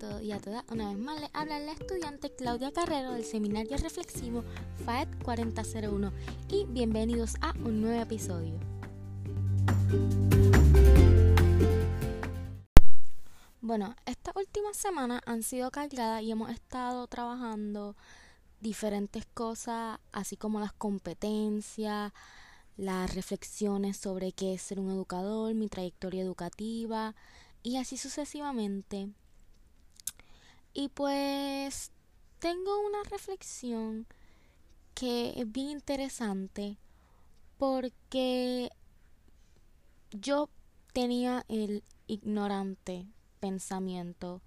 todos y a todas. Una vez más les habla la estudiante Claudia Carrero del Seminario Reflexivo FAED 4001 y bienvenidos a un nuevo episodio. Bueno, estas últimas semanas han sido cargadas y hemos estado trabajando diferentes cosas, así como las competencias, las reflexiones sobre qué es ser un educador, mi trayectoria educativa y así sucesivamente. Y pues tengo una reflexión que es bien interesante porque yo tenía el ignorante pensamiento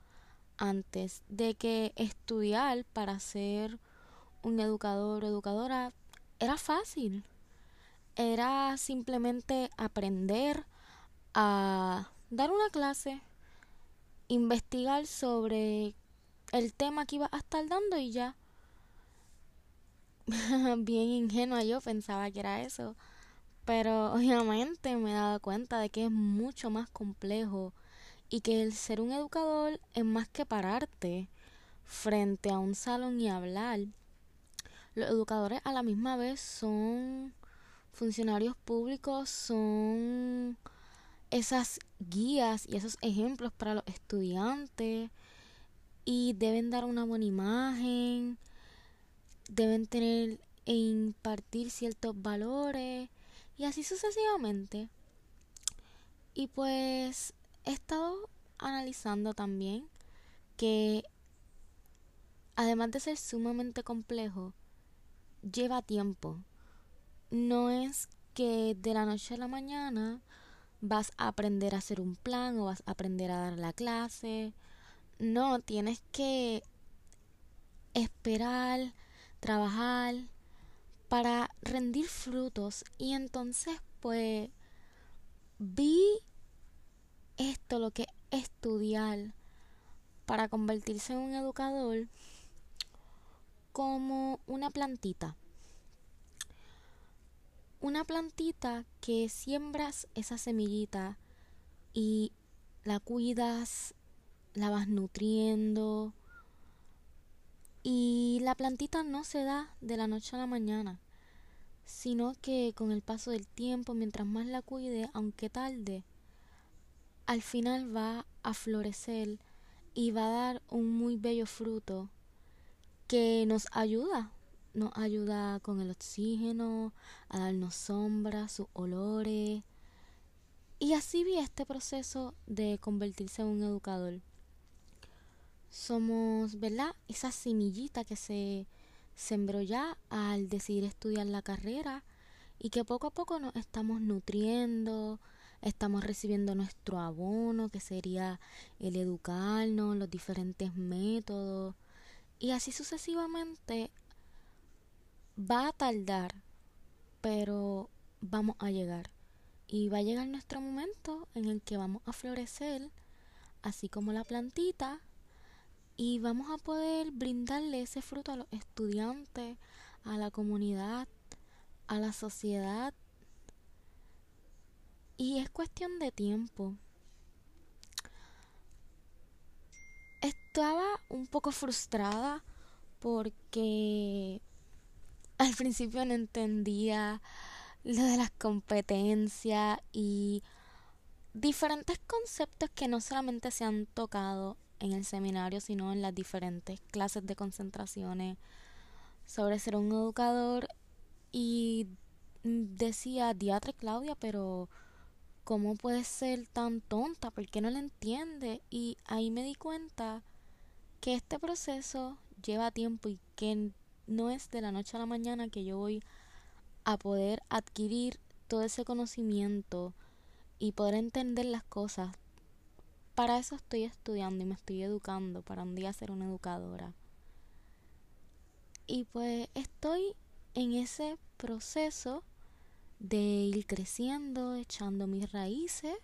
antes de que estudiar para ser un educador o educadora era fácil. Era simplemente aprender a dar una clase, investigar sobre el tema que iba a estar dando y ya. Bien ingenua yo pensaba que era eso. Pero obviamente me he dado cuenta de que es mucho más complejo y que el ser un educador es más que pararte frente a un salón y hablar. Los educadores a la misma vez son funcionarios públicos, son esas guías y esos ejemplos para los estudiantes y deben dar una buena imagen, deben tener e impartir ciertos valores y así sucesivamente. Y pues he estado analizando también que además de ser sumamente complejo, lleva tiempo. No es que de la noche a la mañana vas a aprender a hacer un plan o vas a aprender a dar la clase no, tienes que esperar, trabajar para rendir frutos. Y entonces, pues, vi esto, lo que estudiar para convertirse en un educador, como una plantita. Una plantita que siembras esa semillita y la cuidas la vas nutriendo. Y la plantita no se da de la noche a la mañana, sino que con el paso del tiempo, mientras más la cuide, aunque tarde, al final va a florecer y va a dar un muy bello fruto que nos ayuda, nos ayuda con el oxígeno, a darnos sombra, sus olores. Y así vi este proceso de convertirse en un educador somos, ¿verdad? Esa semillita que se sembró ya al decidir estudiar la carrera y que poco a poco nos estamos nutriendo, estamos recibiendo nuestro abono, que sería el educarnos, los diferentes métodos, y así sucesivamente va a tardar, pero vamos a llegar. Y va a llegar nuestro momento en el que vamos a florecer, así como la plantita, y vamos a poder brindarle ese fruto a los estudiantes, a la comunidad, a la sociedad. Y es cuestión de tiempo. Estaba un poco frustrada porque al principio no entendía lo de las competencias y diferentes conceptos que no solamente se han tocado en el seminario, sino en las diferentes clases de concentraciones sobre ser un educador y decía, diatre Claudia, pero ¿cómo puedes ser tan tonta? ¿Por qué no la entiende? Y ahí me di cuenta que este proceso lleva tiempo y que no es de la noche a la mañana que yo voy a poder adquirir todo ese conocimiento y poder entender las cosas para eso estoy estudiando y me estoy educando para un día ser una educadora. Y pues estoy en ese proceso de ir creciendo, echando mis raíces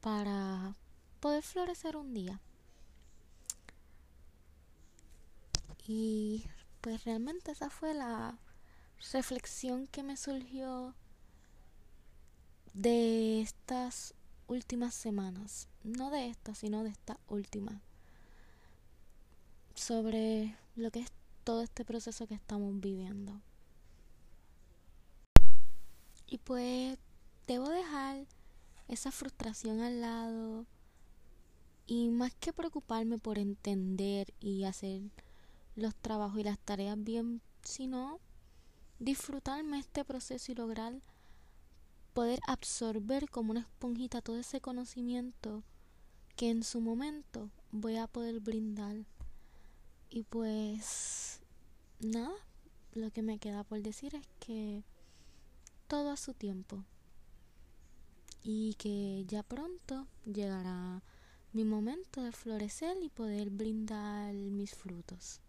para poder florecer un día. Y pues realmente esa fue la reflexión que me surgió de estas últimas semanas, no de esta, sino de esta última. sobre lo que es todo este proceso que estamos viviendo. Y pues debo dejar esa frustración al lado y más que preocuparme por entender y hacer los trabajos y las tareas bien, sino disfrutarme este proceso y lograr poder absorber como una esponjita todo ese conocimiento que en su momento voy a poder brindar. Y pues nada, lo que me queda por decir es que todo a su tiempo y que ya pronto llegará mi momento de florecer y poder brindar mis frutos.